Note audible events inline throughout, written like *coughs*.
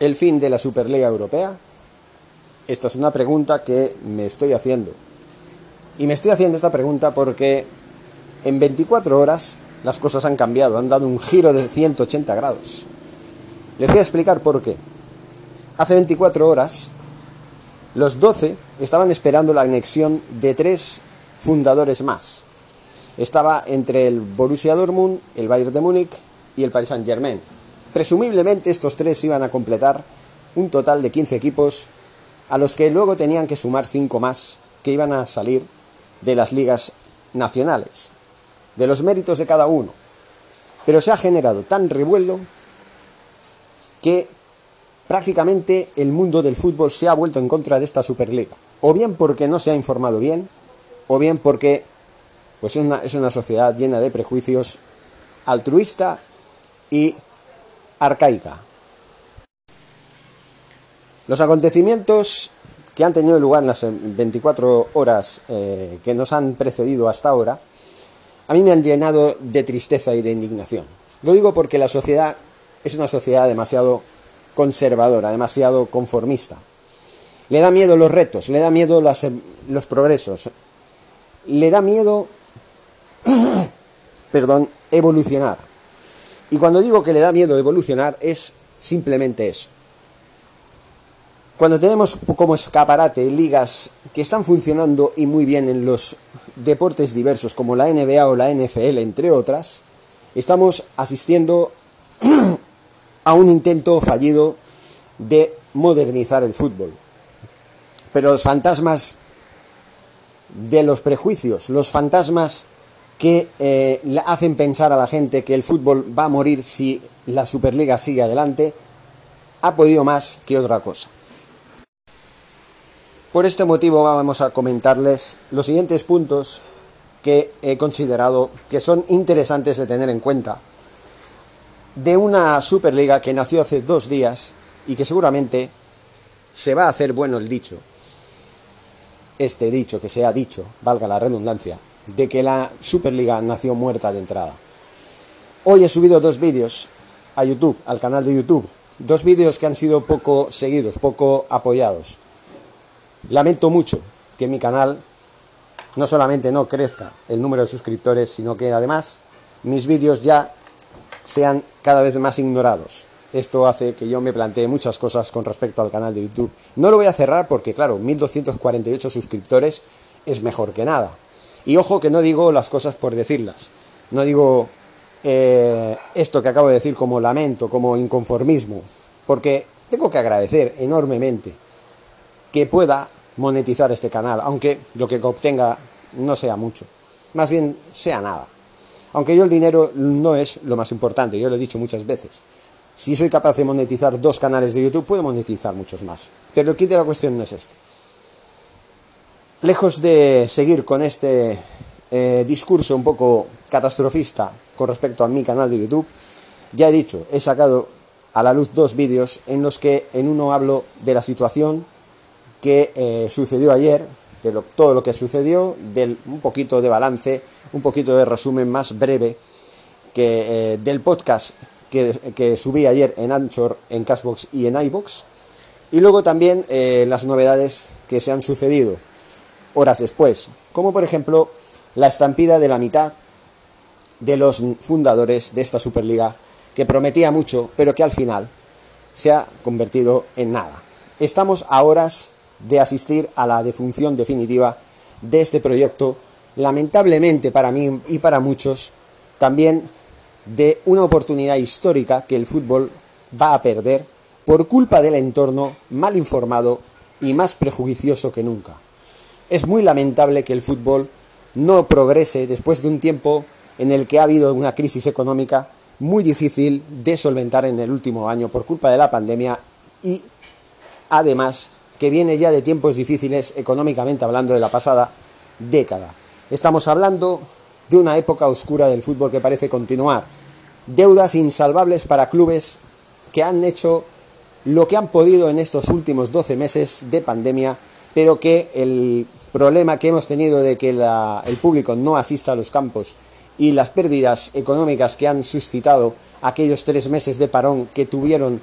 el fin de la Superliga Europea? Esta es una pregunta que me estoy haciendo. Y me estoy haciendo esta pregunta porque en 24 horas las cosas han cambiado, han dado un giro de 180 grados. Les voy a explicar por qué. Hace 24 horas, los 12 estaban esperando la anexión de tres fundadores más. Estaba entre el Borussia Dortmund, el Bayern de Múnich y el Paris Saint-Germain. Presumiblemente estos tres iban a completar un total de 15 equipos a los que luego tenían que sumar 5 más que iban a salir de las ligas nacionales, de los méritos de cada uno. Pero se ha generado tan revuelo que prácticamente el mundo del fútbol se ha vuelto en contra de esta Superliga. O bien porque no se ha informado bien, o bien porque pues una, es una sociedad llena de prejuicios, altruista y arcaica. Los acontecimientos que han tenido lugar en las 24 horas eh, que nos han precedido hasta ahora, a mí me han llenado de tristeza y de indignación. Lo digo porque la sociedad es una sociedad demasiado conservadora, demasiado conformista. Le da miedo los retos, le da miedo los progresos, le da miedo, *coughs* perdón, evolucionar. Y cuando digo que le da miedo evolucionar es simplemente eso. Cuando tenemos como escaparate ligas que están funcionando y muy bien en los deportes diversos como la NBA o la NFL, entre otras, estamos asistiendo *clears throat* a un intento fallido de modernizar el fútbol. Pero los fantasmas de los prejuicios, los fantasmas que eh, hacen pensar a la gente que el fútbol va a morir si la Superliga sigue adelante, ha podido más que otra cosa. Por este motivo vamos a comentarles los siguientes puntos que he considerado que son interesantes de tener en cuenta de una Superliga que nació hace dos días y que seguramente se va a hacer bueno el dicho, este dicho que se ha dicho, valga la redundancia, de que la Superliga nació muerta de entrada. Hoy he subido dos vídeos a YouTube, al canal de YouTube, dos vídeos que han sido poco seguidos, poco apoyados. Lamento mucho que mi canal no solamente no crezca el número de suscriptores, sino que además mis vídeos ya sean cada vez más ignorados. Esto hace que yo me plantee muchas cosas con respecto al canal de YouTube. No lo voy a cerrar porque, claro, 1248 suscriptores es mejor que nada. Y ojo que no digo las cosas por decirlas. No digo eh, esto que acabo de decir como lamento, como inconformismo. Porque tengo que agradecer enormemente que pueda monetizar este canal, aunque lo que obtenga no sea mucho. Más bien sea nada. Aunque yo el dinero no es lo más importante, yo lo he dicho muchas veces. Si soy capaz de monetizar dos canales de YouTube, puedo monetizar muchos más. Pero el kit de la cuestión no es este. Lejos de seguir con este eh, discurso un poco catastrofista con respecto a mi canal de YouTube, ya he dicho, he sacado a la luz dos vídeos en los que en uno hablo de la situación que eh, sucedió ayer, de todo lo que sucedió, del, un poquito de balance, un poquito de resumen más breve que, eh, del podcast que, subí ayer en Anchor, en Cashbox y en iBox. Y luego también eh, las novedades que se han sucedido horas después, como por ejemplo la estampida de la mitad de los fundadores de esta Superliga, que prometía mucho, pero que al final se ha convertido en nada. Estamos a horas de asistir a la defunción definitiva de este proyecto, lamentablemente para mí y para muchos, también de una oportunidad histórica que el fútbol va a perder por culpa del entorno mal informado y más prejuicioso que nunca. Es muy lamentable que el fútbol no progrese después de un tiempo en el que ha habido una crisis económica muy difícil de solventar en el último año por culpa de la pandemia y además que viene ya de tiempos difíciles económicamente hablando de la pasada década. Estamos hablando de una época oscura del fútbol que parece continuar. Deudas insalvables para clubes que han hecho lo que han podido en estos últimos 12 meses de pandemia, pero que el problema que hemos tenido de que el público no asista a los campos y las pérdidas económicas que han suscitado aquellos tres meses de parón que tuvieron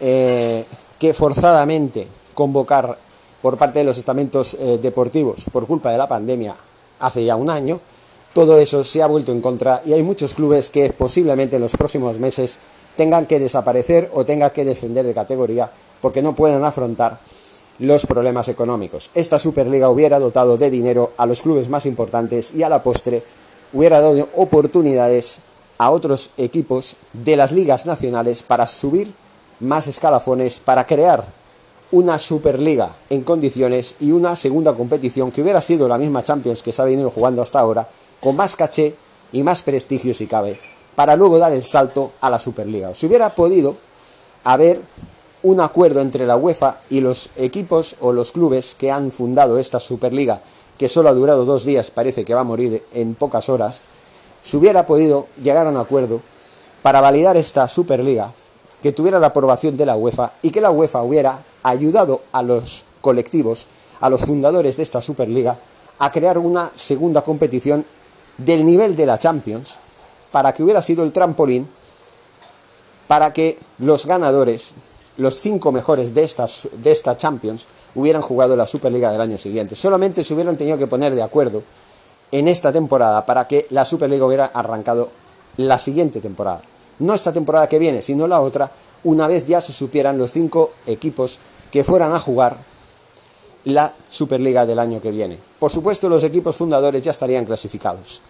eh, que forzadamente convocar por parte de los estamentos eh, deportivos por culpa de la pandemia hace ya un año, todo eso se ha vuelto en contra y hay muchos clubes que posiblemente en los próximos meses tengan que desaparecer o tengan que descender de categoría porque no pueden afrontar los problemas económicos. Esta Superliga hubiera dotado de dinero a los clubes más importantes y a la postre hubiera dado oportunidades a otros equipos de las ligas nacionales para subir más escalafones, para crear una Superliga en condiciones y una segunda competición que hubiera sido la misma Champions que se ha venido jugando hasta ahora, con más caché y más prestigio si cabe, para luego dar el salto a la Superliga. Si hubiera podido haber un acuerdo entre la UEFA y los equipos o los clubes que han fundado esta Superliga, que solo ha durado dos días, parece que va a morir en pocas horas, se hubiera podido llegar a un acuerdo para validar esta Superliga, que tuviera la aprobación de la UEFA y que la UEFA hubiera ayudado a los colectivos, a los fundadores de esta Superliga, a crear una segunda competición del nivel de la Champions, para que hubiera sido el trampolín para que los ganadores los cinco mejores de, esta Champions hubieran jugado la Superliga del año siguiente. Solamente se hubieran tenido que poner de acuerdo en esta temporada para que la Superliga hubiera arrancado la siguiente temporada. No esta temporada que viene, sino la otra, una vez ya se supieran los cinco equipos que fueran a jugar la Superliga del año que viene. Por supuesto, los equipos fundadores ya estarían clasificados.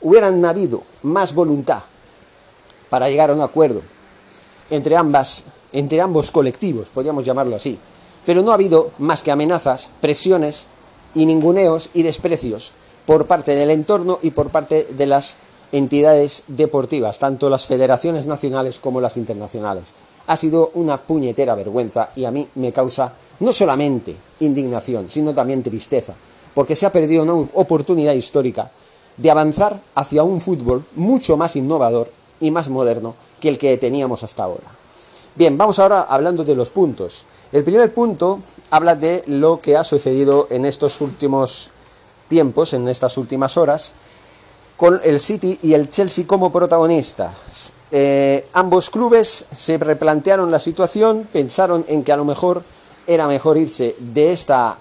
Hubieran habido más voluntad para llegar a un acuerdo entre ambas entre ambos colectivos, podríamos llamarlo así. Pero no ha habido más que amenazas, presiones y ninguneos y desprecios por parte del entorno y por parte de las entidades deportivas, tanto las federaciones nacionales como las internacionales. Ha sido una puñetera vergüenza y a mí me causa no solamente indignación, sino también tristeza, porque se ha perdido una oportunidad histórica de avanzar hacia un fútbol mucho más innovador y más moderno que el que teníamos hasta ahora. Bien, vamos ahora hablando de los puntos. El primer punto habla de lo que ha sucedido en estos últimos tiempos, en estas últimas horas, con el City y el Chelsea como protagonistas. Eh, ambos clubes se replantearon la situación, pensaron en que a lo mejor era mejor irse de, esta,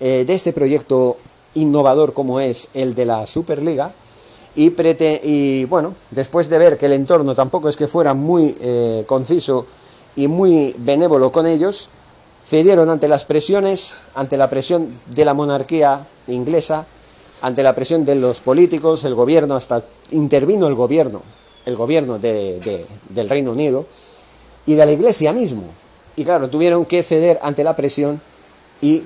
eh, de este proyecto innovador como es el de la Superliga. Y, y bueno, después de ver que el entorno tampoco es que fuera muy eh, conciso y muy benévolo con ellos, cedieron ante las presiones, ante la presión de la monarquía inglesa, ante la presión de los políticos, el gobierno, hasta intervino el gobierno, el gobierno de, del Reino Unido y de la iglesia mismo. Y claro, tuvieron que ceder ante la presión y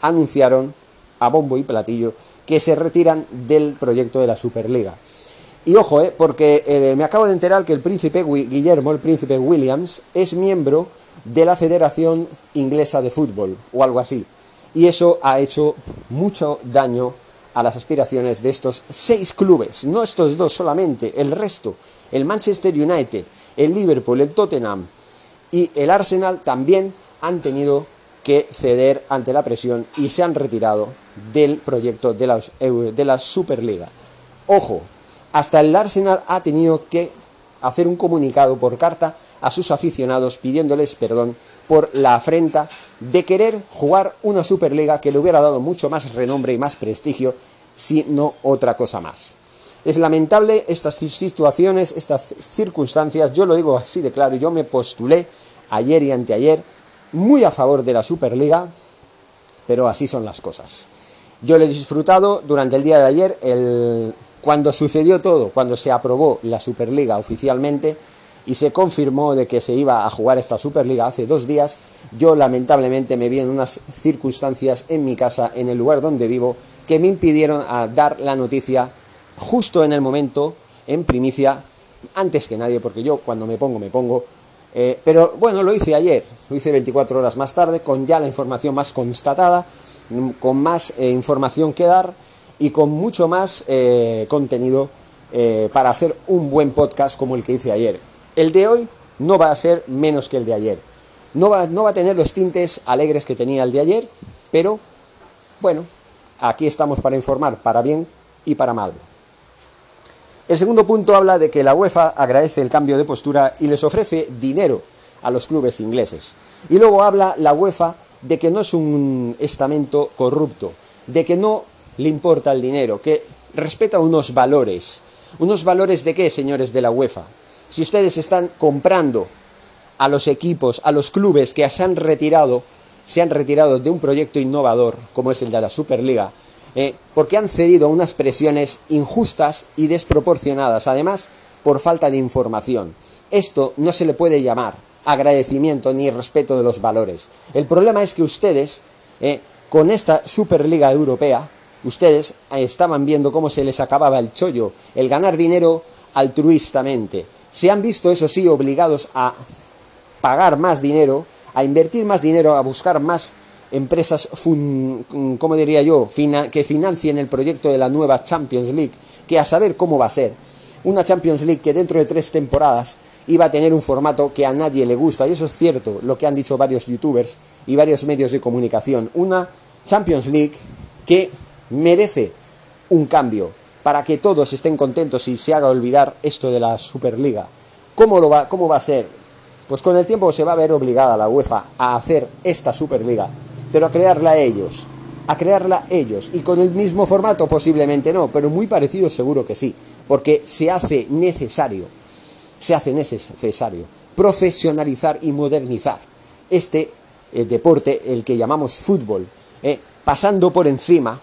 anunciaron a bombo y platillo que se retiran del proyecto de la Superliga. Y ojo, eh, porque eh, me acabo de enterar que el príncipe Guillermo, el príncipe Williams, es miembro de la Federación Inglesa de Fútbol o algo así. Y eso ha hecho mucho daño a las aspiraciones de estos seis clubes, no estos dos solamente, el resto, el Manchester United, el Liverpool, el Tottenham y el Arsenal también han tenido que ceder ante la presión y se han retirado del proyecto de la, de la Superliga. Ojo, hasta el Arsenal ha tenido que hacer un comunicado por carta a sus aficionados pidiéndoles perdón por la afrenta de querer jugar una Superliga que le hubiera dado mucho más renombre y más prestigio, si no otra cosa más. Es lamentable estas situaciones, estas circunstancias, yo lo digo así de claro, yo me postulé ayer y anteayer muy a favor de la Superliga, pero así son las cosas. Yo le he disfrutado durante el día de ayer el cuando sucedió todo, cuando se aprobó la Superliga oficialmente y se confirmó de que se iba a jugar esta Superliga hace dos días, yo lamentablemente me vi en unas circunstancias en mi casa, en el lugar donde vivo, que me impidieron a dar la noticia justo en el momento, en primicia, antes que nadie, porque yo cuando me pongo, me pongo. Eh, pero bueno, lo hice ayer, lo hice 24 horas más tarde, con ya la información más constatada, con más eh, información que dar y con mucho más eh, contenido eh, para hacer un buen podcast como el que hice ayer. El de hoy no va a ser menos que el de ayer. No va, no va a tener los tintes alegres que tenía el de ayer, pero bueno, aquí estamos para informar, para bien y para mal. El segundo punto habla de que la UEFA agradece el cambio de postura y les ofrece dinero a los clubes ingleses. Y luego habla la UEFA de que no es un estamento corrupto, de que no le importa el dinero, que respeta unos valores. ¿Unos valores de qué, señores de la UEFA? Si ustedes están comprando a los equipos, a los clubes que se han retirado, se han retirado de un proyecto innovador como es el de la Superliga, eh, porque han cedido a unas presiones injustas y desproporcionadas, además por falta de información. Esto no se le puede llamar agradecimiento ni respeto de los valores. El problema es que ustedes, eh, con esta Superliga Europea, ustedes estaban viendo cómo se les acababa el chollo, el ganar dinero altruistamente. Se han visto, eso sí, obligados a pagar más dinero, a invertir más dinero, a buscar más empresas, como diría yo?, que financien el proyecto de la nueva Champions League, que a saber cómo va a ser. Una Champions League que dentro de tres temporadas iba a tener un formato que a nadie le gusta, y eso es cierto, lo que han dicho varios youtubers y varios medios de comunicación. Una Champions League que merece un cambio para que todos estén contentos y se haga olvidar esto de la Superliga. ¿Cómo, lo va, ¿Cómo va a ser? Pues con el tiempo se va a ver obligada la UEFA a hacer esta Superliga, pero a crearla ellos, a crearla ellos, y con el mismo formato posiblemente no, pero muy parecido seguro que sí, porque se hace necesario, se hace necesario profesionalizar y modernizar este deporte, el que llamamos fútbol, eh, pasando por encima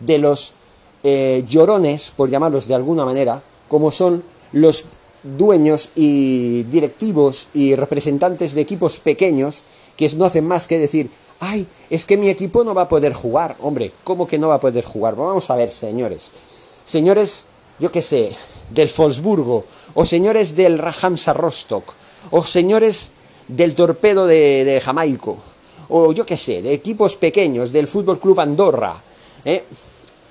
de los eh, llorones, por llamarlos de alguna manera, como son los dueños y directivos y representantes de equipos pequeños que no hacen más que decir, ay, es que mi equipo no va a poder jugar. Hombre, ¿cómo que no va a poder jugar? Vamos a ver, señores. Señores, yo qué sé, del Wolfsburgo, o señores del Rahamsa Rostock, o señores del Torpedo de, de Jamaico, o yo qué sé, de equipos pequeños, del Fútbol Club Andorra, ¿eh?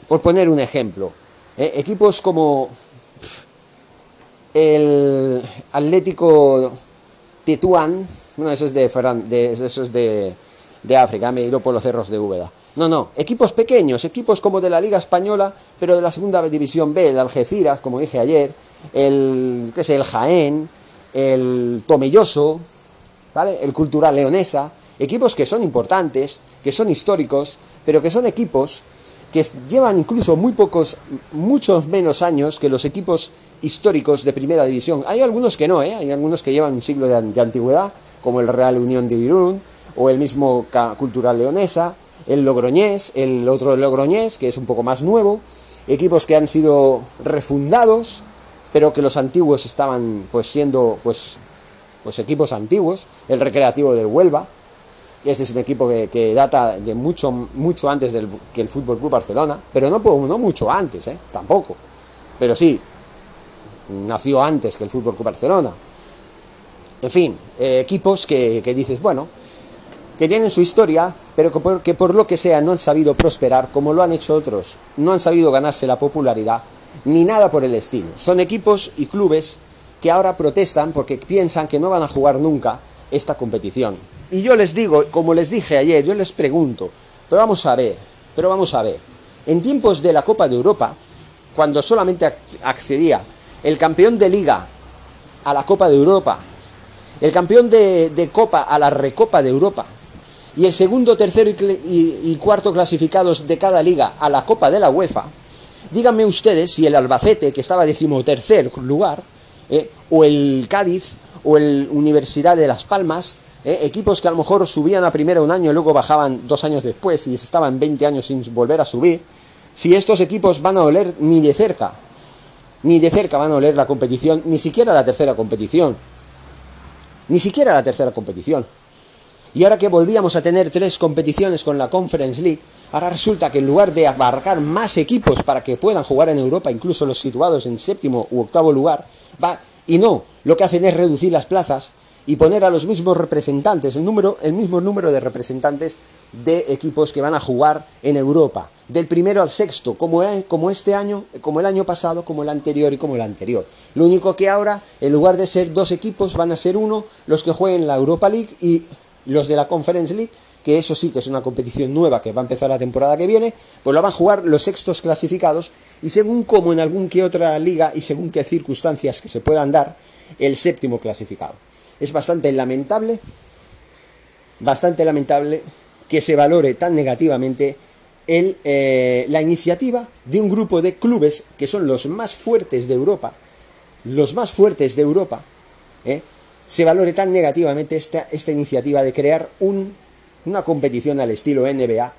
Por poner un ejemplo. ¿eh? Equipos como el Atlético Tetuán, bueno, eso es de, de, eso es de, de África, me he ido por los cerros de Úbeda. No, no, equipos pequeños, equipos como de la Liga Española, pero de la Segunda División B, el Algeciras, como dije ayer, el, qué sé, el Jaén, el Tomelloso, ¿vale? El Cultural Leonesa, equipos que son importantes, que son históricos, pero que son equipos que llevan incluso muy pocos, muchos menos años que los equipos históricos de primera división. Hay algunos que no, ¿eh? hay algunos que llevan un siglo de, antigüedad, como el Real Unión de Irún, o el mismo Cultural Leonesa, el Logroñés, el otro Logroñés, que es un poco más nuevo, equipos que han sido refundados, pero que los antiguos estaban pues siendo pues, pues equipos antiguos, el Recreativo del Huelva, ese es un equipo que, data de mucho, mucho antes del, que el Fútbol Club Barcelona, pero no, no mucho antes, ¿eh? tampoco. Pero sí, nació antes que el Fútbol Club Barcelona. En fin, eh, equipos que, dices, bueno, que tienen su historia, pero que por, lo que sea no han sabido prosperar como lo han hecho otros, no han sabido ganarse la popularidad, ni nada por el estilo. Son equipos y clubes que ahora protestan porque piensan que no van a jugar nunca esta competición. Y yo les digo, como les dije ayer, yo les pregunto, pero vamos a ver, pero vamos a ver, en tiempos de la Copa de Europa, cuando solamente accedía el campeón de liga a la Copa de Europa, el campeón de, Copa a la Recopa de Europa, y el segundo, tercero y, cuarto clasificados de cada liga a la Copa de la UEFA, díganme ustedes si el Albacete, que estaba decimotercer lugar, eh, o el Cádiz, o el Universidad de Las Palmas, ¿eh? equipos que a lo mejor subían a primera un año y luego bajaban dos años después y estaban 20 años sin volver a subir, si estos equipos van a oler ni de cerca, ni de cerca van a oler la competición, ni siquiera la tercera competición, ni siquiera la tercera competición. Y ahora que volvíamos a tener tres competiciones con la Conference League, ahora resulta que en lugar de abarcar más equipos para que puedan jugar en Europa, incluso los situados en séptimo u octavo lugar, va y no, lo que hacen es reducir las plazas y poner a los mismos representantes, el, número, el mismo número de representantes de equipos que van a jugar en Europa, del primero al sexto, como, como este año, como el año pasado, como el anterior y como el anterior. Lo único que ahora, en lugar de ser dos equipos, van a ser uno los que jueguen la Europa League y los de la Conference League, que eso sí que es una competición nueva que va a empezar la temporada que viene, pues lo van a jugar los sextos clasificados y según como en algún que otra liga y según qué circunstancias que se puedan dar, el séptimo clasificado. Es bastante lamentable, bastante lamentable que se valore tan negativamente el, eh, la iniciativa de un grupo de clubes que son los más fuertes de Europa, los más fuertes de Europa, ¿eh? se valore tan negativamente esta, esta iniciativa de crear un, una competición al estilo NBA,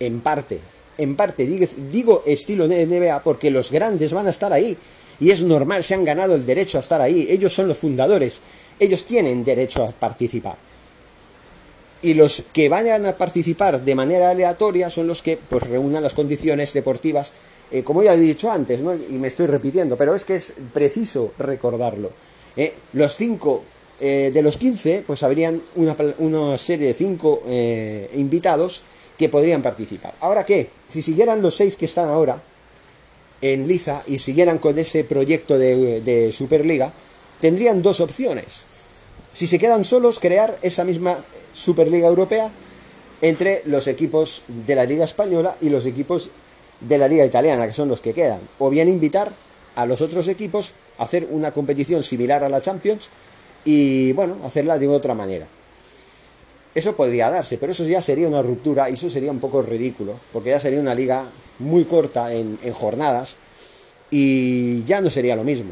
en parte, en parte digo, digo estilo NBA porque los grandes van a estar ahí, y es normal, se han ganado el derecho a estar ahí, ellos son los fundadores, ellos tienen derecho a participar. Y los que vayan a participar de manera aleatoria son los que pues reúnan las condiciones deportivas, eh, como ya he dicho antes, ¿no? y me estoy repitiendo, pero es que es preciso recordarlo. ¿eh? Los cinco eh, de los 15, pues habrían una, una serie de cinco invitados que podrían participar. Ahora qué, si siguieran los seis que están ahora, en Liza y siguieran con ese proyecto de, Superliga, tendrían dos opciones. Si se quedan solos, crear esa misma Superliga Europea entre los equipos de la Liga Española y los equipos de la Liga Italiana, que son los que quedan. O bien invitar a los otros equipos a hacer una competición similar a la Champions y, bueno, hacerla de otra manera. Eso podría darse, pero eso ya sería una ruptura y eso sería un poco ridículo, porque ya sería una liga muy corta en, jornadas y ya no sería lo mismo.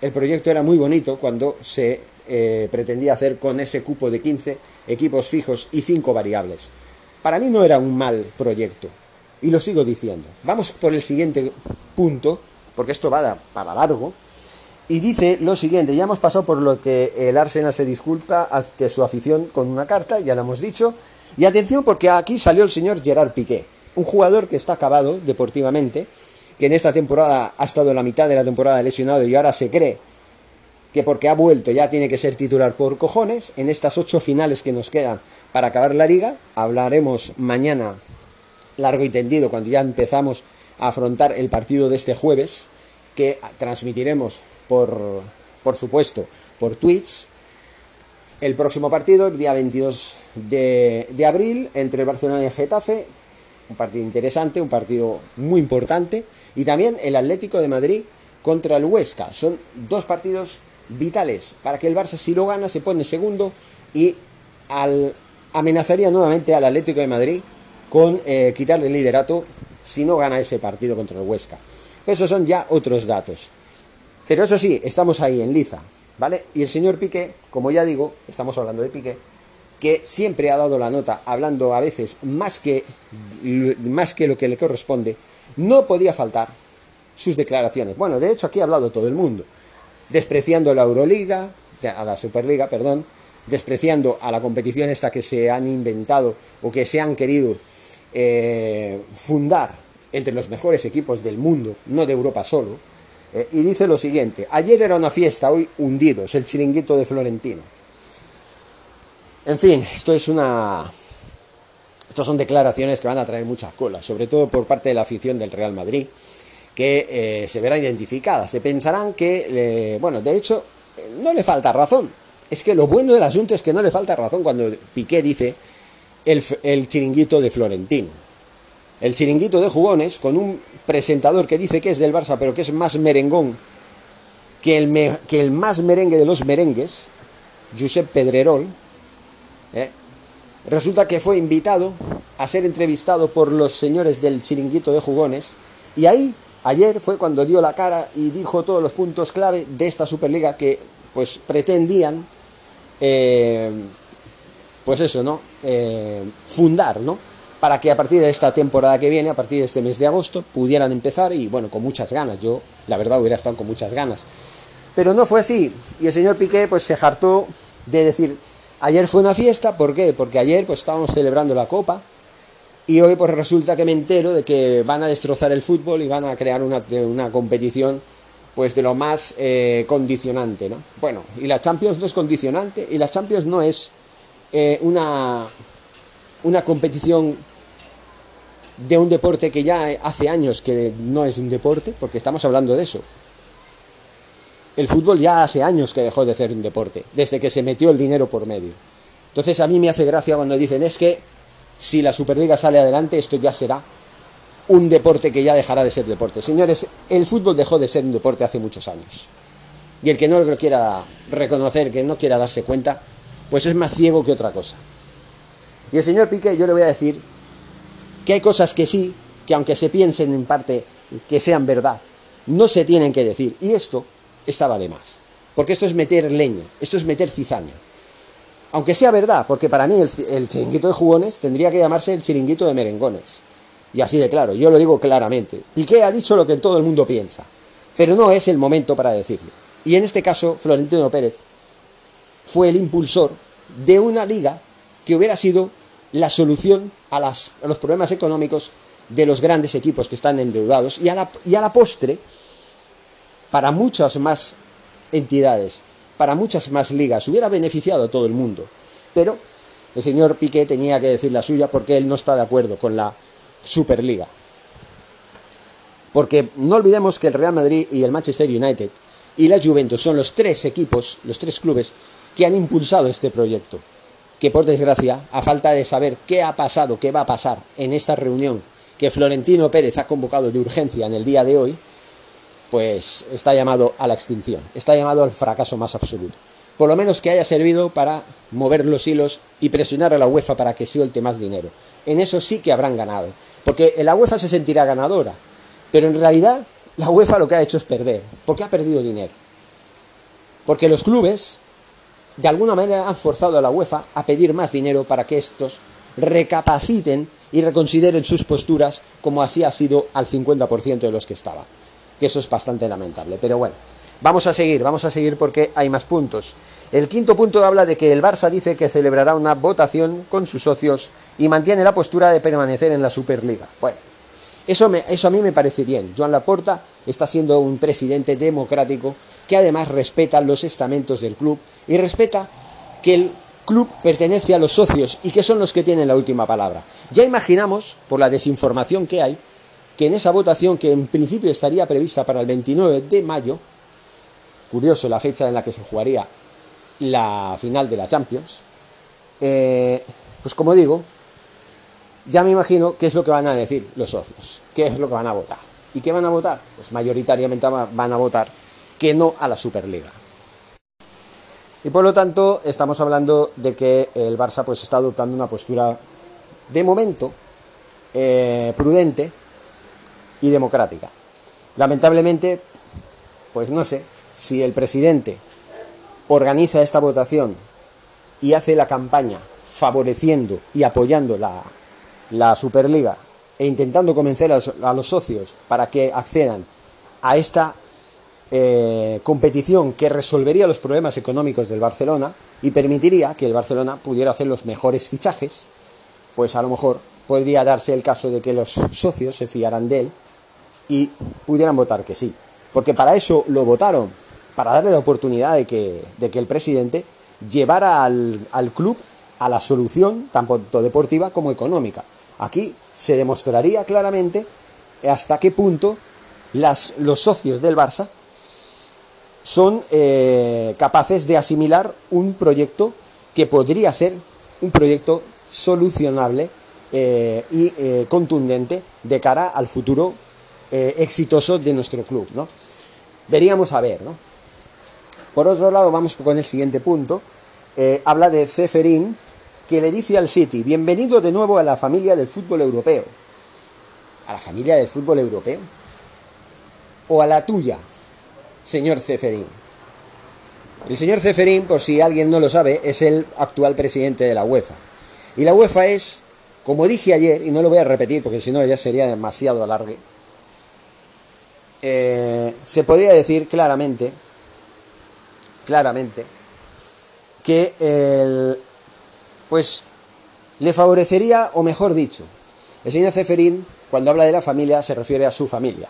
El proyecto era muy bonito cuando se eh, pretendía hacer con ese cupo de 15 equipos fijos y 5 variables. Para mí no era un mal proyecto y lo sigo diciendo. Vamos por el siguiente punto, porque esto va para largo. Y dice lo siguiente, ya hemos pasado por lo que el Arsenal se disculpa ante su afición con una carta, ya lo hemos dicho. Y atención porque aquí salió el señor Gerard Piqué, un jugador que está acabado deportivamente, que en esta temporada ha estado en la mitad de la temporada lesionado y ahora se cree que porque ha vuelto ya tiene que ser titular por cojones. En estas ocho finales que nos quedan para acabar la liga, hablaremos mañana largo y tendido cuando ya empezamos a afrontar el partido de este jueves, que transmitiremos por, por supuesto, por Twitch. El próximo partido, el día 22 de, de abril, entre Barcelona y Getafe. Un partido interesante, un partido muy importante. Y también el Atlético de Madrid contra el Huesca. Son dos partidos vitales para que el Barça, si lo gana, se pone segundo y amenazaría nuevamente al Atlético de Madrid con eh, quitarle el liderato si no gana ese partido contra el Huesca. Esos son ya otros datos. Pero eso sí, estamos ahí en liza, ¿vale? Y el señor Piqué, como ya digo, estamos hablando de Piqué, que siempre ha dado la nota, hablando a veces más que, más que lo que le corresponde, no podía faltar sus declaraciones. Bueno, de hecho aquí ha hablado todo el mundo, despreciando la Euroliga, a la Superliga, perdón, despreciando a la competición esta que se han inventado o que se han querido eh, fundar entre los mejores equipos del mundo, no de Europa solo, eh, y dice lo siguiente, ayer era una fiesta, hoy hundidos, el chiringuito de Florentino. En fin, esto es una... Estas son declaraciones que van a traer muchas colas, sobre todo por parte de la afición del Real Madrid, que eh, se verá identificada. Se pensarán que, bueno, de hecho, no le falta razón. Es que lo bueno del asunto es que no le falta razón cuando Piqué dice el, chiringuito de Florentino el chiringuito de jugones, con un presentador que dice que es del Barça, pero que es más merengón que el, que el más merengue de los merengues, Josep Pedrerol, ¿eh? resulta que fue invitado a ser entrevistado por los señores del chiringuito de jugones, y ahí, ayer, fue cuando dio la cara y dijo todos los puntos clave de esta Superliga que, pues, pretendían, eh, pues eso, ¿no? Eh, fundar, ¿no? para que a partir de esta temporada que viene, a partir de este mes de agosto, pudieran empezar y bueno, con muchas ganas. Yo, la verdad, hubiera estado con muchas ganas. Pero no fue así. Y el señor Piqué pues se hartó de decir, ayer fue una fiesta, ¿por qué? Porque ayer pues estábamos celebrando la Copa y hoy pues resulta que me entero de que van a destrozar el fútbol y van a crear una, una competición pues de lo más eh, condicionante, ¿no? Bueno, y la Champions no es condicionante y la Champions no es eh, una una competición de un deporte que ya hace años que no es un deporte, porque estamos hablando de eso. El fútbol ya hace años que dejó de ser un deporte, desde que se metió el dinero por medio. Entonces a mí me hace gracia cuando dicen es que si la Superliga sale adelante esto ya será un deporte que ya dejará de ser deporte. Señores, el fútbol dejó de ser un deporte hace muchos años. Y el que no lo quiera reconocer, que no quiera darse cuenta, pues es más ciego que otra cosa. Y el señor Piqué, yo le voy a decir que hay cosas que sí, que aunque se piensen en parte que sean verdad, no se tienen que decir. Y esto estaba de más. Porque esto es meter leña, esto es meter cizaña. Aunque sea verdad, porque para mí el, chiringuito de jugones tendría que llamarse el chiringuito de merengones. Y así de claro, yo lo digo claramente. Piqué ha dicho lo que todo el mundo piensa, pero no es el momento para decirlo. Y en este caso, Florentino Pérez fue el impulsor de una liga que hubiera sido la solución a, los problemas económicos de los grandes equipos que están endeudados y a la, y a la postre, para muchas más entidades, para muchas más ligas, hubiera beneficiado a todo el mundo. Pero el señor Piqué tenía que decir la suya porque él no está de acuerdo con la Superliga. Porque no olvidemos que el Real Madrid y el Manchester United y la Juventus son los tres equipos, los tres clubes que han impulsado este proyecto. Que por desgracia, a falta de saber qué ha pasado, qué va a pasar en esta reunión que Florentino Pérez ha convocado de urgencia en el día de hoy, pues está llamado a la extinción, está llamado al fracaso más absoluto. Por lo menos que haya servido para mover los hilos y presionar a la UEFA para que suelte más dinero. En eso sí que habrán ganado, porque la UEFA se sentirá ganadora, pero en realidad la UEFA lo que ha hecho es perder, porque ha perdido dinero. Porque los clubes, de alguna manera, han forzado a la UEFA a pedir más dinero para que estos recapaciten y reconsideren sus posturas como así ha sido al 50% de los que estaban que eso es bastante lamentable. Pero bueno, vamos a seguir, vamos a seguir porque hay más puntos. El quinto punto habla de que el Barça dice que celebrará una votación con sus socios y mantiene la postura de permanecer en la Superliga. Bueno, eso, me, eso a mí me parece bien. Joan Laporta está siendo un presidente democrático que además respeta los estamentos del club y respeta que el club pertenece a los socios y que son los que tienen la última palabra. Ya imaginamos, por la desinformación que hay, que en esa votación, que en principio estaría prevista para el 29 de mayo, curioso la fecha en la que se jugaría la final de la Champions, eh, pues como digo, ya me imagino qué es lo que van a decir los socios, qué es lo que van a votar. ¿Y qué van a votar? Pues mayoritariamente van a votar que no a la Superliga. Y por lo tanto estamos hablando de que el Barça pues está adoptando una postura de momento eh, prudente y democrática. Lamentablemente, pues no sé, si el presidente organiza esta votación y hace la campaña favoreciendo y apoyando la, Superliga e intentando convencer a los, socios para que accedan a esta eh, competición que resolvería los problemas económicos del Barcelona y permitiría que el Barcelona pudiera hacer los mejores fichajes, pues a lo mejor podría darse el caso de que los socios se fiaran de él y pudieran votar que sí. Porque para eso lo votaron, para darle la oportunidad de que, de que el presidente llevara al, al club a la solución tanto deportiva como económica. Aquí se demostraría claramente hasta qué punto las, los socios del Barça son eh, capaces de asimilar un proyecto que podría ser un proyecto solucionable eh, y eh, contundente de cara al futuro eh, exitoso de nuestro club, ¿no? Veríamos a ver, ¿no? Por otro lado, vamos con el siguiente punto. Eh, habla de Ceferín, que le dice al City, bienvenido de nuevo a la familia del fútbol europeo. ¿A la familia del fútbol europeo? ¿O a la tuya, señor Ceferín? El señor Ceferín, por si alguien no lo sabe, es el actual presidente de la UEFA. Y la UEFA es, como dije ayer, y no lo voy a repetir porque si no ya sería demasiado alargue, eh, se podría decir claramente, claramente, que el, pues le favorecería, o mejor dicho, el señor Ceferín, cuando habla de la familia, se refiere a su familia,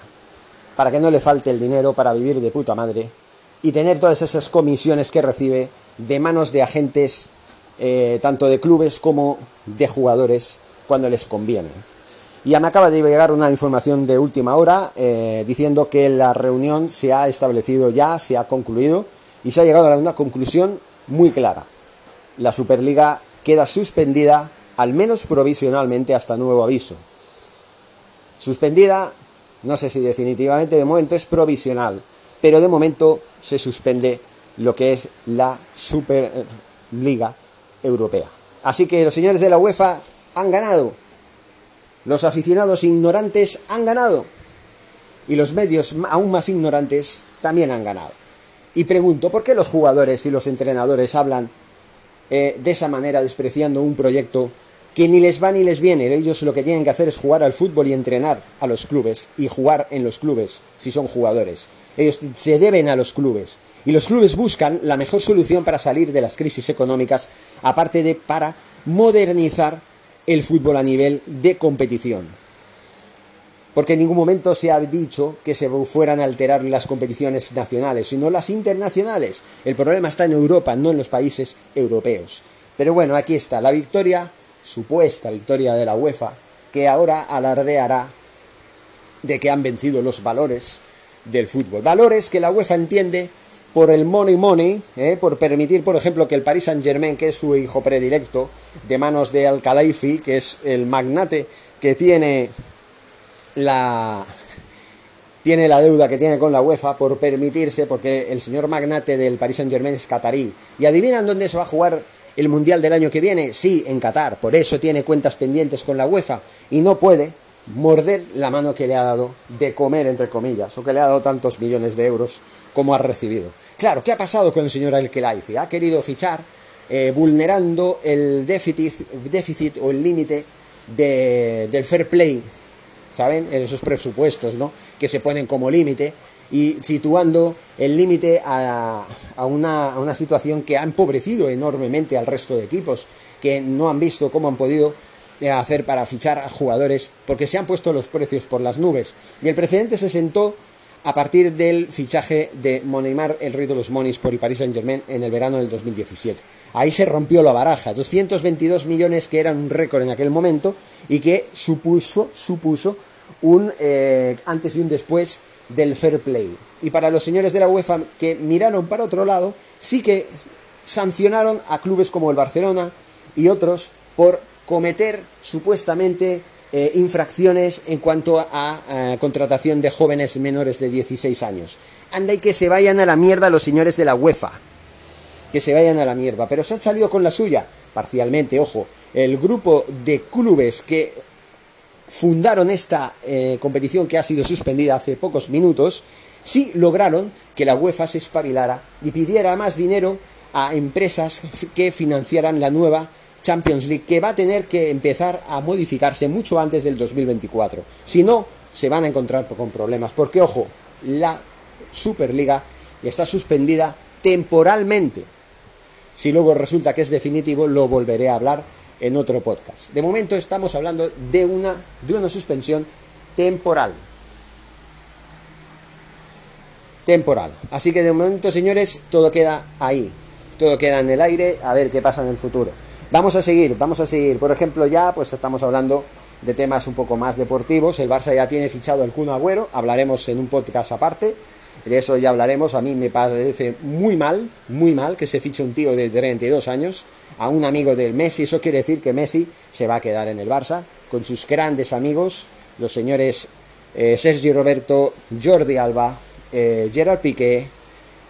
para que no le falte el dinero para vivir de puta madre y tener todas esas comisiones que recibe de manos de agentes, eh, tanto de clubes como de jugadores, cuando les conviene. Ya me acaba de llegar una información de última hora eh, diciendo que la reunión se ha establecido ya, se ha concluido y se ha llegado a una conclusión muy clara. La Superliga queda suspendida, al menos provisionalmente, hasta nuevo aviso. Suspendida, no sé si definitivamente de momento es provisional, pero de momento se suspende lo que es la Superliga Europea. Así que los señores de la UEFA han ganado, los aficionados ignorantes han ganado y los medios aún más ignorantes también han ganado. Y pregunto, ¿por qué los jugadores y los entrenadores hablan eh, de esa manera, despreciando un proyecto que ni les va ni les viene? Ellos lo que tienen que hacer es jugar al fútbol y entrenar a los clubes y jugar en los clubes si son jugadores. Ellos se deben a los clubes y los clubes buscan la mejor solución para salir de las crisis económicas, aparte de para modernizar el fútbol a nivel de competición porque en ningún momento se ha dicho que se fueran a alterar las competiciones nacionales, sino las internacionales. El problema está en Europa, no en los países europeos. Pero bueno, aquí está la victoria, supuesta victoria de la UEFA, que ahora alardeará de que han vencido los valores del fútbol. Valores que la UEFA entiende por el money money, ¿eh? por permitir, por ejemplo, que el Paris Saint Germain, que es su hijo predilecto, de manos de Al Khelaifi, que es el magnate que tiene la tiene la deuda que tiene con la UEFA por permitirse, porque el señor magnate del Paris Saint Germain es catarí. ¿Y adivinan dónde se va a jugar el Mundial del año que viene? Sí, en Qatar. Por eso tiene cuentas pendientes con la UEFA y no puede morder la mano que le ha dado de comer, entre comillas, o que le ha dado tantos millones de euros como ha recibido. Claro, ¿qué ha pasado con el señor Al-Khelaifi? Ha querido fichar eh, vulnerando el déficit, déficit o el límite del fair play ¿saben? En esos presupuestos, ¿no? Que se ponen como límite y situando el límite a, una, situación que ha empobrecido enormemente al resto de equipos, que no han visto cómo han podido hacer para fichar a jugadores, porque se han puesto los precios por las nubes. Y el precedente se sentó a partir del fichaje de Moneymar, el rey de los monis, por el Paris Saint Germain en el verano del 2017. Ahí se rompió la baraja, 222 millones que eran un récord en aquel momento y que supuso, supuso un eh, antes y un después del fair play. Y para los señores de la UEFA que miraron para otro lado, sí que sancionaron a clubes como el Barcelona y otros por cometer supuestamente eh, infracciones en cuanto a, contratación de jóvenes menores de 16 años. Anda y que se vayan a la mierda los señores de la UEFA. Que se vayan a la mierda. Pero se han salido con la suya, parcialmente, ojo. El grupo de clubes que fundaron esta eh, competición que ha sido suspendida hace pocos minutos, sí lograron que la UEFA se espabilara y pidiera más dinero a empresas que financiaran la nueva Champions League, que va a tener que empezar a modificarse mucho antes del 2024. Si no, se van a encontrar con problemas, porque ojo, la Superliga está suspendida temporalmente. Si luego resulta que es definitivo, lo volveré a hablar en otro podcast. De momento estamos hablando de una, de una suspensión temporal. Temporal. Así que de momento, señores, todo queda ahí. Todo queda en el aire, a ver qué pasa en el futuro. Vamos a seguir, vamos a seguir. Por ejemplo, ya pues estamos hablando de temas un poco más deportivos. El Barça ya tiene fichado el Kun Agüero, hablaremos en un podcast aparte. De eso ya hablaremos. A mí me parece muy mal, muy mal que se fiche un tío de 32 años a un amigo del Messi. Eso quiere decir que Messi se va a quedar en el Barça con sus grandes amigos, los señores eh, Sergio Roberto, Jordi Alba, eh, Gerard Piqué,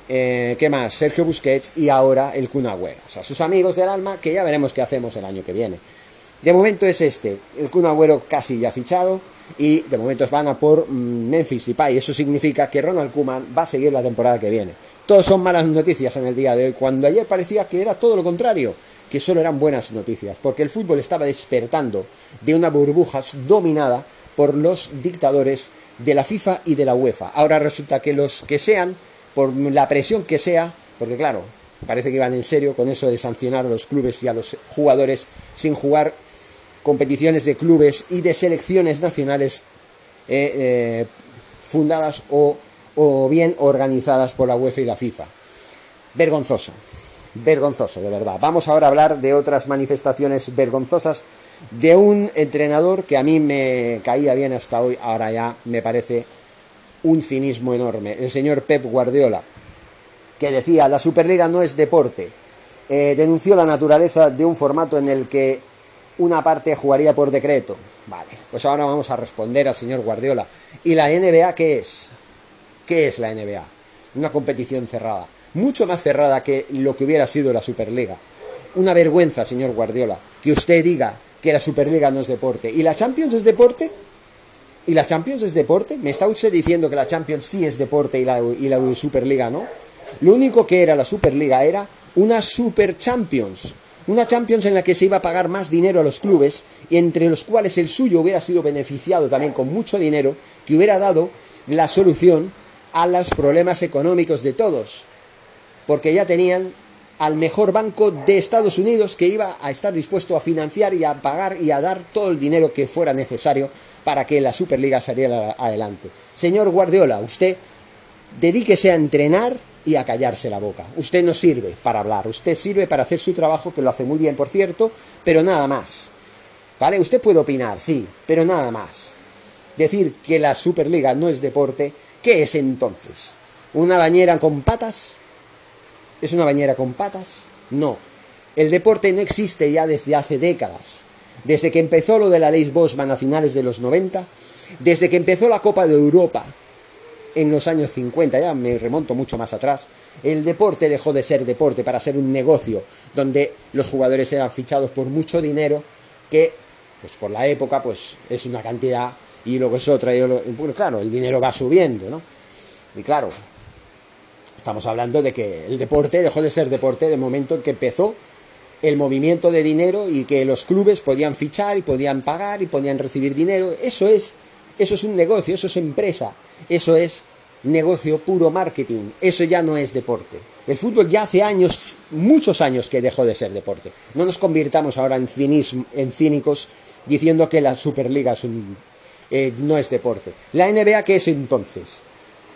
eh, ¿qué más? Sergio Busquets y ahora el Kun Agüero. O sea, sus amigos del alma que ya veremos qué hacemos el año que viene. De momento es este, el Kun Agüero casi ya fichado y de momento van a por mm, Memphis y Pay. Eso significa que Ronald Koeman va a seguir la temporada que viene. Todos son malas noticias en el día de hoy, cuando ayer parecía que era todo lo contrario, que solo eran buenas noticias, porque el fútbol estaba despertando de una burbuja dominada por los dictadores de la FIFA y de la UEFA. Ahora resulta que los que sean, por la presión que sea, porque claro, parece que iban en serio con eso de sancionar a los clubes y a los jugadores sin jugar competiciones de clubes y de selecciones nacionales eh, eh, fundadas o, o bien organizadas por la UEFA y la FIFA. Vergonzoso, vergonzoso, de verdad. Vamos ahora a hablar de otras manifestaciones vergonzosas de un entrenador que a mí me caía bien hasta hoy, ahora ya me parece un cinismo enorme, el señor Pep Guardiola, que decía, la Superliga no es deporte, eh, denunció la naturaleza de un formato en el que una parte jugaría por decreto. Vale, pues ahora vamos a responder al señor Guardiola. ¿Y la NBA qué es? ¿Qué es la NBA? una competición cerrada, mucho más cerrada que lo que hubiera sido la Superliga. Una vergüenza, señor Guardiola, que usted diga que la Superliga no es deporte. ¿Y la Champions es deporte? ¿Y la Champions es deporte? ¿Me está usted diciendo que la Champions sí es deporte y la, Superliga no? Lo único que era la Superliga era una Super Champions. Una Champions en la que se iba a pagar más dinero a los clubes y entre los cuales el suyo hubiera sido beneficiado también con mucho dinero que hubiera dado la solución a los problemas económicos de todos. Porque ya tenían al mejor banco de Estados Unidos que iba a estar dispuesto a financiar y a pagar y a dar todo el dinero que fuera necesario para que la Superliga saliera adelante. Señor Guardiola, usted dedíquese a entrenar y a callarse la boca. Usted no sirve para hablar, usted sirve para hacer su trabajo, que lo hace muy bien, por cierto, pero nada más. ¿Vale? Usted puede opinar, sí, pero nada más. Decir que la Superliga no es deporte, ¿qué es entonces? ¿Una bañera con patas? ¿Es una bañera con patas? No. El deporte no existe ya desde hace décadas. Desde que empezó lo de la ley Bosman a finales de los 90, desde que empezó la Copa de Europa en los años 50, ya me remonto mucho más atrás, el deporte dejó de ser deporte para ser un negocio donde los jugadores eran fichados por mucho dinero que, pues por la época, pues es una cantidad y luego es otra. Y claro, el dinero va subiendo, ¿no? Y claro, estamos hablando de que el deporte dejó de ser deporte de momento en que empezó el movimiento de dinero y que los clubes podían fichar y podían pagar y podían recibir dinero. Eso es, eso es un negocio, eso es empresa, eso es negocio puro marketing. Eso ya no es deporte. El fútbol ya hace años, muchos años que dejó de ser deporte. No nos convirtamos ahora en, en cínicos diciendo que la Superliga eh, no es deporte. ¿La NBA qué es entonces?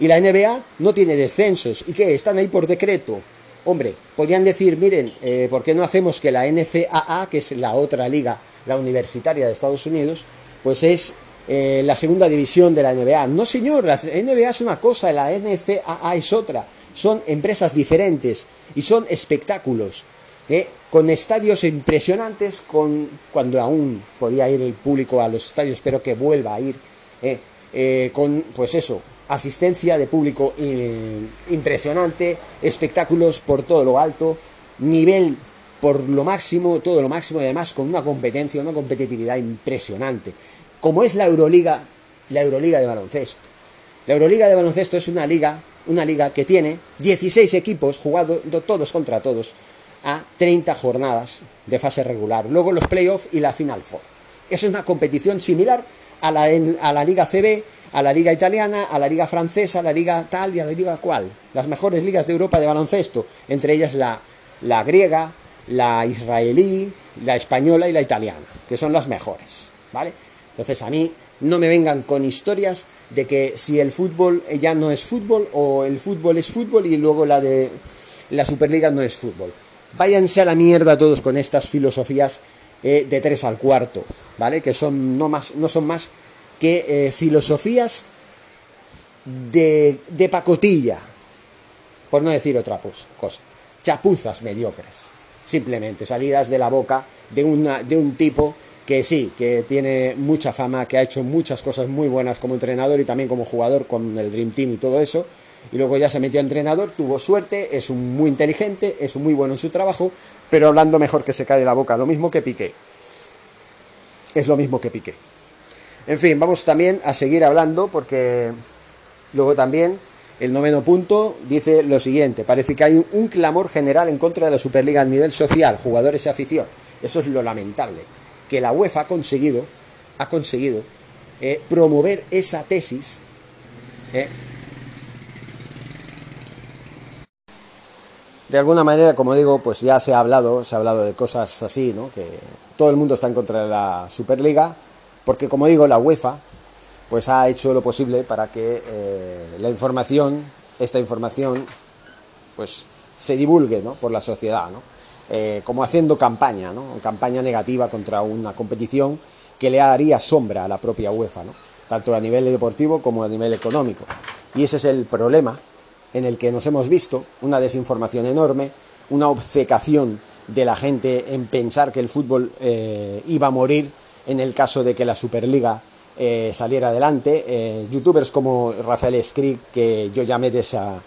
Y la NBA no tiene descensos. ¿Y qué? Están ahí por decreto. Hombre, podrían decir, miren, eh, ¿por qué no hacemos que la NCAA, que es la otra liga, la universitaria de Estados Unidos, pues es eh, la segunda división de la NBA? No, señor, la NBA es una cosa, la NCAA es otra. Son empresas diferentes y son espectáculos. ¿eh? con estadios impresionantes, con, cuando aún podía ir el público a los estadios, espero que vuelva a ir, con, pues eso, asistencia de público eh, impresionante, espectáculos por todo lo alto, nivel por lo máximo, todo lo máximo y además con una competencia, una competitividad impresionante, como es la Euroliga, la Euroliga de baloncesto. La Euroliga de baloncesto es una liga, una liga que tiene 16 equipos jugando todos contra todos a 30 jornadas de fase regular, luego los playoffs y la Final Four. Es una competición similar a la, a la Liga CB a la liga italiana, a la liga francesa, a la liga tal y a la liga cual. Las mejores ligas de Europa de baloncesto, entre ellas la, la griega, la israelí, la española y la italiana, que son las mejores, ¿vale? Entonces a mí no me vengan con historias de que si el fútbol ya no es fútbol o el fútbol es fútbol y luego la de la Superliga no es fútbol. Váyanse a la mierda todos con estas filosofías eh, de tres al cuarto, ¿vale? Que son no, más, no son más que eh, filosofías de, de, pacotilla, por no decir otra cosa, chapuzas mediocres, simplemente salidas de la boca de, una, de un tipo que sí, que tiene mucha fama, que ha hecho muchas cosas muy buenas como entrenador y también como jugador con el Dream Team y todo eso, y luego ya se metió a entrenador, tuvo suerte, es un muy inteligente, es muy bueno en su trabajo, pero hablando mejor que se cae de la boca, lo mismo que Piqué. Es lo mismo que Piqué. En fin, vamos también a seguir hablando porque luego también el noveno punto dice lo siguiente, parece que hay un, clamor general en contra de la Superliga a nivel social, jugadores y afición. Eso es lo lamentable, que la UEFA ha conseguido, ha conseguido eh, promover esa tesis. Eh, de alguna manera, como digo, pues ya se ha hablado, se ha hablado de cosas así, ¿no? Que todo el mundo está en contra de la Superliga, porque como digo, la UEFA pues ha hecho lo posible para que eh, la información, esta información, pues se divulgue ¿no? por la sociedad, ¿no? Eh, como haciendo campaña, ¿no? campaña negativa contra una competición que le haría sombra a la propia UEFA, tanto a nivel deportivo como a nivel económico. Y ese es el problema en el que nos hemos visto, una desinformación enorme, una obcecación de la gente en pensar que el fútbol eh, iba a morir en el caso de que la Superliga eh, saliera adelante. Eh, youtubers como Rafael Scrick, que yo esa,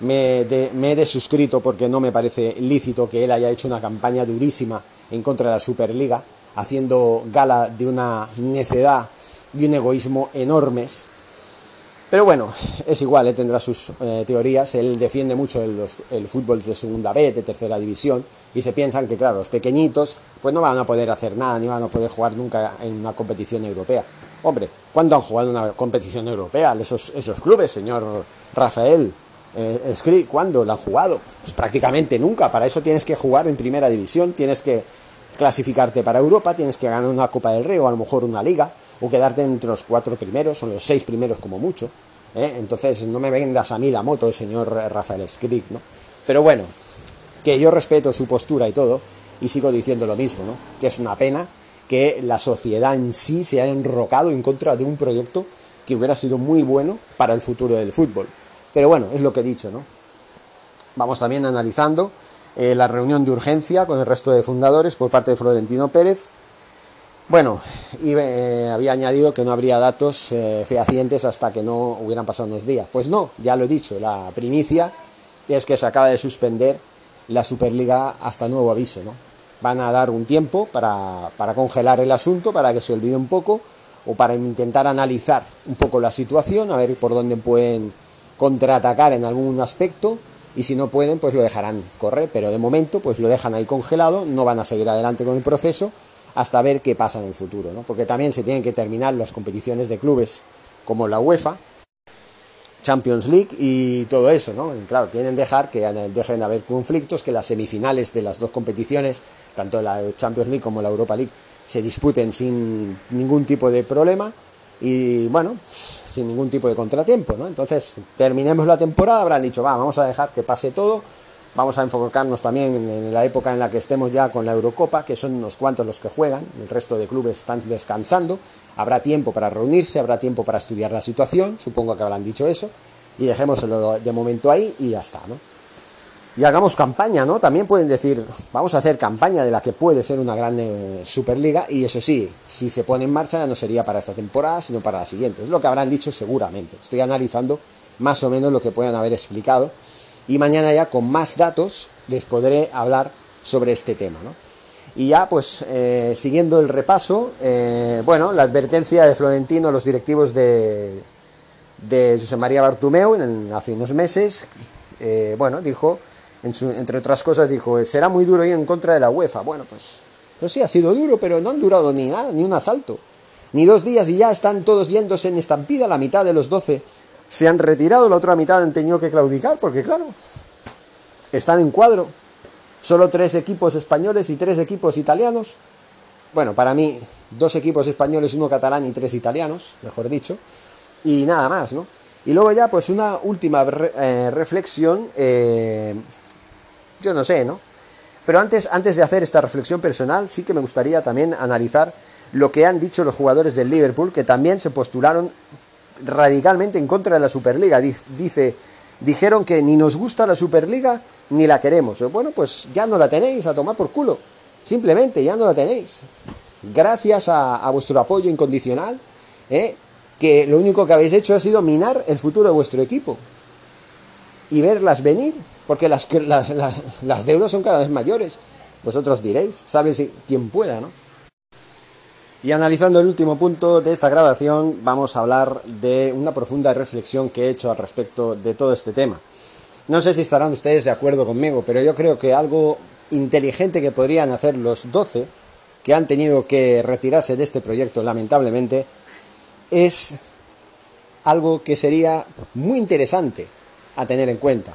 me, me he desuscrito porque no me parece lícito que él haya hecho una campaña durísima en contra de la Superliga, haciendo gala de una necedad y un egoísmo enormes. Pero bueno, es igual, él tendrá sus eh, teorías, él defiende mucho el, fútbol de segunda B, de tercera división, y se piensan que, claro, los pequeñitos pues no van a poder hacer nada, ni van a poder jugar nunca en una competición europea. Hombre, ¿cuándo han jugado una competición europea esos, esos clubes, señor Rafael? Eh, ¿cuándo lo han jugado? Pues prácticamente nunca, para eso tienes que jugar en primera división, tienes que clasificarte para Europa, tienes que ganar una Copa del Rey o a lo mejor una liga, o quedarte entre los cuatro primeros, o los seis primeros como mucho. ¿eh? Entonces no me vengas a mí la moto, señor Rafael Skrick, ¿no? Pero bueno, que yo respeto su postura y todo, y sigo diciendo lo mismo, ¿no? Que es una pena que la sociedad en sí se haya enrocado en contra de un proyecto que hubiera sido muy bueno para el futuro del fútbol. Pero bueno, es lo que he dicho, ¿no? Vamos también analizando eh, la reunión de urgencia con el resto de fundadores por parte de Florentino Pérez, bueno, y eh, había añadido que no habría datos eh, fehacientes hasta que no hubieran pasado unos días. Pues no, ya lo he dicho, la primicia es que se acaba de suspender la Superliga hasta nuevo aviso. Van a dar un tiempo para, para congelar el asunto, para que se olvide un poco, o para intentar analizar un poco la situación, a ver por dónde pueden contraatacar en algún aspecto, y si no pueden, pues lo dejarán correr, pero de momento pues lo dejan ahí congelado, no van a seguir adelante con el proceso, hasta ver qué pasa en el futuro, ¿no? porque también se tienen que terminar las competiciones de clubes como la UEFA, Champions League y todo eso, ¿no? claro, quieren dejar que dejen de haber conflictos, que las semifinales de las dos competiciones, tanto la Champions League como la Europa League, se disputen sin ningún tipo de problema y bueno, sin ningún tipo de contratiempo, ¿no? Entonces, terminemos la temporada, habrán dicho, va, vamos a dejar que pase todo Vamos a enfocarnos también en la época en la que estemos ya con la Eurocopa, que son unos cuantos los que juegan, el resto de clubes están descansando, habrá tiempo para reunirse, habrá tiempo para estudiar la situación, supongo que habrán dicho eso, y dejémoslo de momento ahí y ya está, ¿no? Y hagamos campaña, ¿no? También pueden decir, vamos a hacer campaña de la que puede ser una gran eh, Superliga, y eso sí, si se pone en marcha ya no sería para esta temporada, sino para la siguiente. Es lo que habrán dicho seguramente. Estoy analizando más o menos lo que puedan haber explicado y mañana ya con más datos les podré hablar sobre este tema. ¿no? Y ya pues eh, siguiendo el repaso, eh, bueno, la advertencia de Florentino a los directivos de, de José María Bartumeu en, hace unos meses, eh, bueno, dijo, entre otras cosas, dijo, será muy duro ir en contra de la UEFA. Bueno, pues, pues sí, ha sido duro, pero no han durado ni nada, ni un asalto. Ni dos días y ya están todos yéndose en estampida, la mitad de los doce se han retirado, la otra mitad han tenido que claudicar, porque claro, están en cuadro. Solo tres equipos españoles y tres equipos italianos. Bueno, para mí, dos equipos españoles, uno catalán y tres italianos, mejor dicho. Y nada más, ¿no? Y luego ya, pues una última eh, reflexión, eh, yo no sé, ¿no? Pero antes, antes de hacer esta reflexión personal, sí que me gustaría también analizar lo que han dicho los jugadores del Liverpool, que también se postularon radicalmente en contra de la Superliga. Dice, dijeron que ni nos gusta la Superliga ni la queremos. Bueno, pues ya no la tenéis, a tomar por culo. Simplemente ya no la tenéis. Gracias a, vuestro apoyo incondicional, ¿eh? que lo único que habéis hecho ha sido minar el futuro de vuestro equipo. Y verlas venir, porque las, las, las, las deudas son cada vez mayores. Vosotros diréis, sabes quién pueda, ¿no? Y analizando el último punto de esta grabación, vamos a hablar de una profunda reflexión que he hecho al respecto de todo este tema. No sé si estarán ustedes de acuerdo conmigo, pero yo creo que algo inteligente que podrían hacer los 12 que han tenido que retirarse de este proyecto, lamentablemente, es algo que sería muy interesante a tener en cuenta.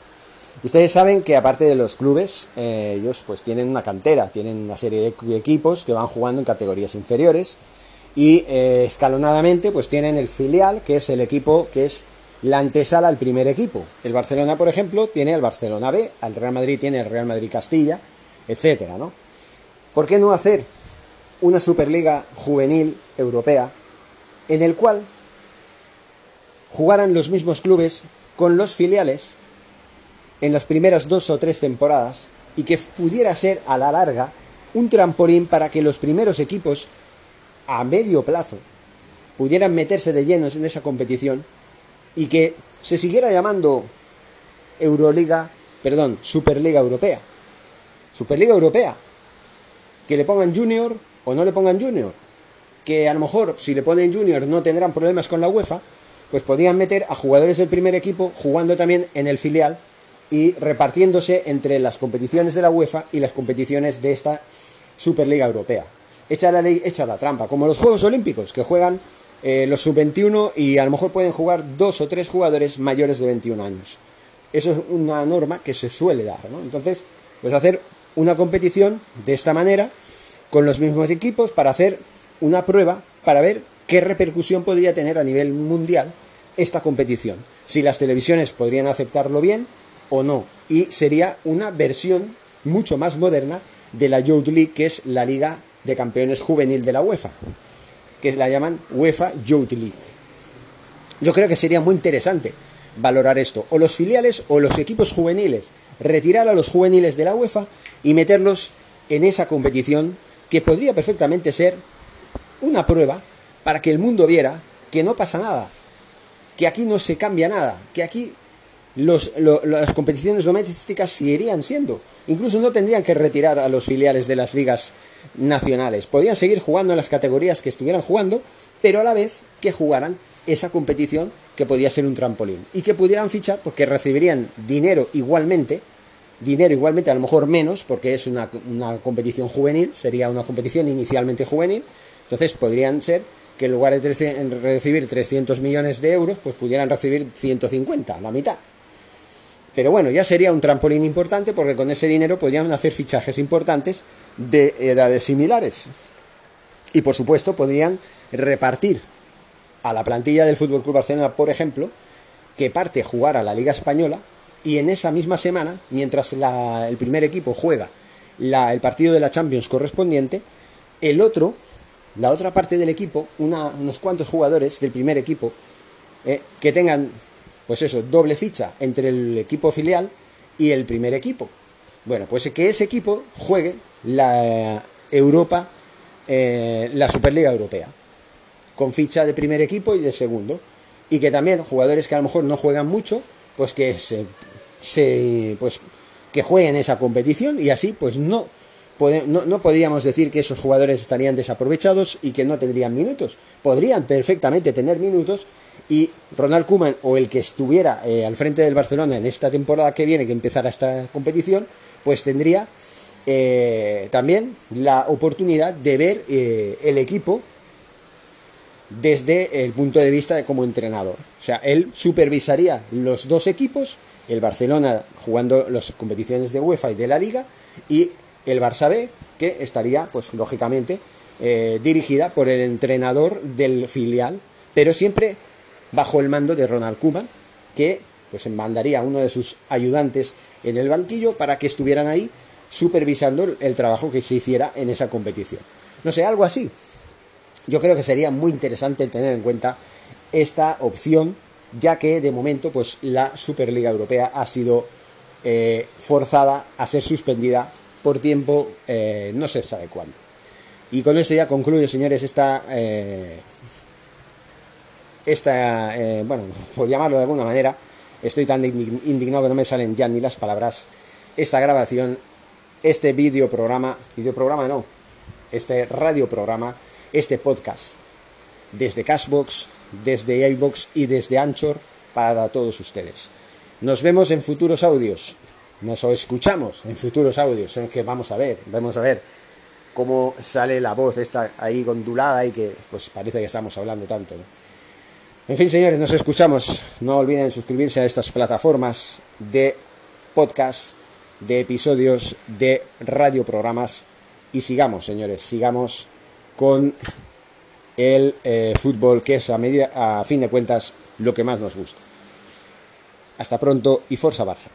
Ustedes saben que aparte de los clubes, eh, ellos pues tienen una cantera, tienen una serie de equipos que van jugando en categorías inferiores y eh, escalonadamente pues tienen el filial, que es el equipo que es la antesala al primer equipo. El Barcelona, por ejemplo, tiene el Barcelona B, el Real Madrid tiene el Real Madrid Castilla, etcétera, ¿no? ¿Por qué no hacer una Superliga juvenil europea en el cual jugaran los mismos clubes con los filiales en las primeras dos o tres temporadas y que pudiera ser a la larga un trampolín para que los primeros equipos a medio plazo pudieran meterse de llenos en esa competición y que se siguiera llamando Euroliga, perdón, Superliga Europea. Superliga Europea. Que le pongan junior o no le pongan junior. Que a lo mejor si le ponen junior no tendrán problemas con la UEFA, pues podrían meter a jugadores del primer equipo jugando también en el filial y repartiéndose entre las competiciones de la UEFA y las competiciones de esta Superliga Europea. Echa la ley, echa la trampa, como los Juegos Olímpicos, que juegan eh, los sub-21 y a lo mejor pueden jugar dos o tres jugadores mayores de 21 años. Eso es una norma que se suele dar, ¿no? Entonces, pues hacer una competición de esta manera, con los mismos equipos, para hacer una prueba, para ver qué repercusión podría tener a nivel mundial esta competición. Si las televisiones podrían aceptarlo bien o no. Y sería una versión mucho más moderna de la Youth League, que es la Liga de Campeones Juvenil de la UEFA, que la llaman UEFA Youth League. Yo creo que sería muy interesante valorar esto, o los filiales o los equipos juveniles, retirar a los juveniles de la UEFA y meterlos en esa competición que podría perfectamente ser una prueba para que el mundo viera que no pasa nada, que aquí no se cambia nada, que aquí las competiciones domésticas seguirían siendo. Incluso no tendrían que retirar a los filiales de las ligas nacionales. Podrían seguir jugando en las categorías que estuvieran jugando, pero a la vez que jugaran esa competición que podía ser un trampolín. Y que pudieran fichar porque recibirían dinero igualmente, dinero igualmente, a lo mejor menos, porque es una, una competición juvenil, sería una competición inicialmente juvenil. Entonces podrían ser que en lugar de recibir 300 millones de euros, pues pudieran recibir 150, la mitad. Pero bueno, ya sería un trampolín importante porque con ese dinero podrían hacer fichajes importantes de edades similares. Y por supuesto podrían repartir a la plantilla del Fútbol Club Barcelona, por ejemplo, que parte jugar a la Liga Española y en esa misma semana, mientras el primer equipo juega el partido de la Champions correspondiente, el otro, la otra parte del equipo, unos cuantos jugadores del primer equipo, eh, que tengan pues eso, doble ficha entre el equipo filial y el primer equipo. Bueno, pues que ese equipo juegue la Europa, eh, la Superliga Europea, con ficha de primer equipo y de segundo. Y que también jugadores que a lo mejor no juegan mucho, pues que se, pues que jueguen esa competición y así pues no, no, no podríamos decir que esos jugadores estarían desaprovechados y que no tendrían minutos. Podrían perfectamente tener minutos y Ronald Koeman o el que estuviera eh, al frente del Barcelona en esta temporada que viene, que empezara esta competición, pues tendría eh, también la oportunidad de ver eh, el equipo desde el punto de vista de como entrenador. O sea, él supervisaría los dos equipos, el Barcelona jugando las competiciones de UEFA y de la Liga, y el Barça B, que estaría, pues lógicamente, dirigida por el entrenador del filial, pero siempre bajo el mando de Ronald Koeman, que pues mandaría a uno de sus ayudantes en el banquillo para que estuvieran ahí supervisando el trabajo que se hiciera en esa competición. No sé, algo así. Yo creo que sería muy interesante tener en cuenta esta opción, ya que de momento pues la Superliga Europea ha sido eh, forzada a ser suspendida por tiempo eh, no se sabe cuándo. Y con esto ya concluyo, señores, esta eh, esta, eh, bueno, por llamarlo de alguna manera, estoy tan indignado que no me salen ya ni las palabras, esta grabación, este videoprograma, videoprograma no, este radioprograma, este podcast, desde Cashbox, desde iBox y desde Anchor para todos ustedes. Nos vemos en futuros audios, nos escuchamos en futuros audios, en que vamos a ver, vamos a ver cómo sale la voz esta ahí ondulada y que pues parece que estamos hablando tanto. En fin, señores, nos escuchamos. No olviden suscribirse a estas plataformas de podcast, de episodios, de radioprogramas. Y sigamos, señores, sigamos con el eh, fútbol, que es a, media, a fin de cuentas lo que más nos gusta. Hasta pronto y Forza Barça.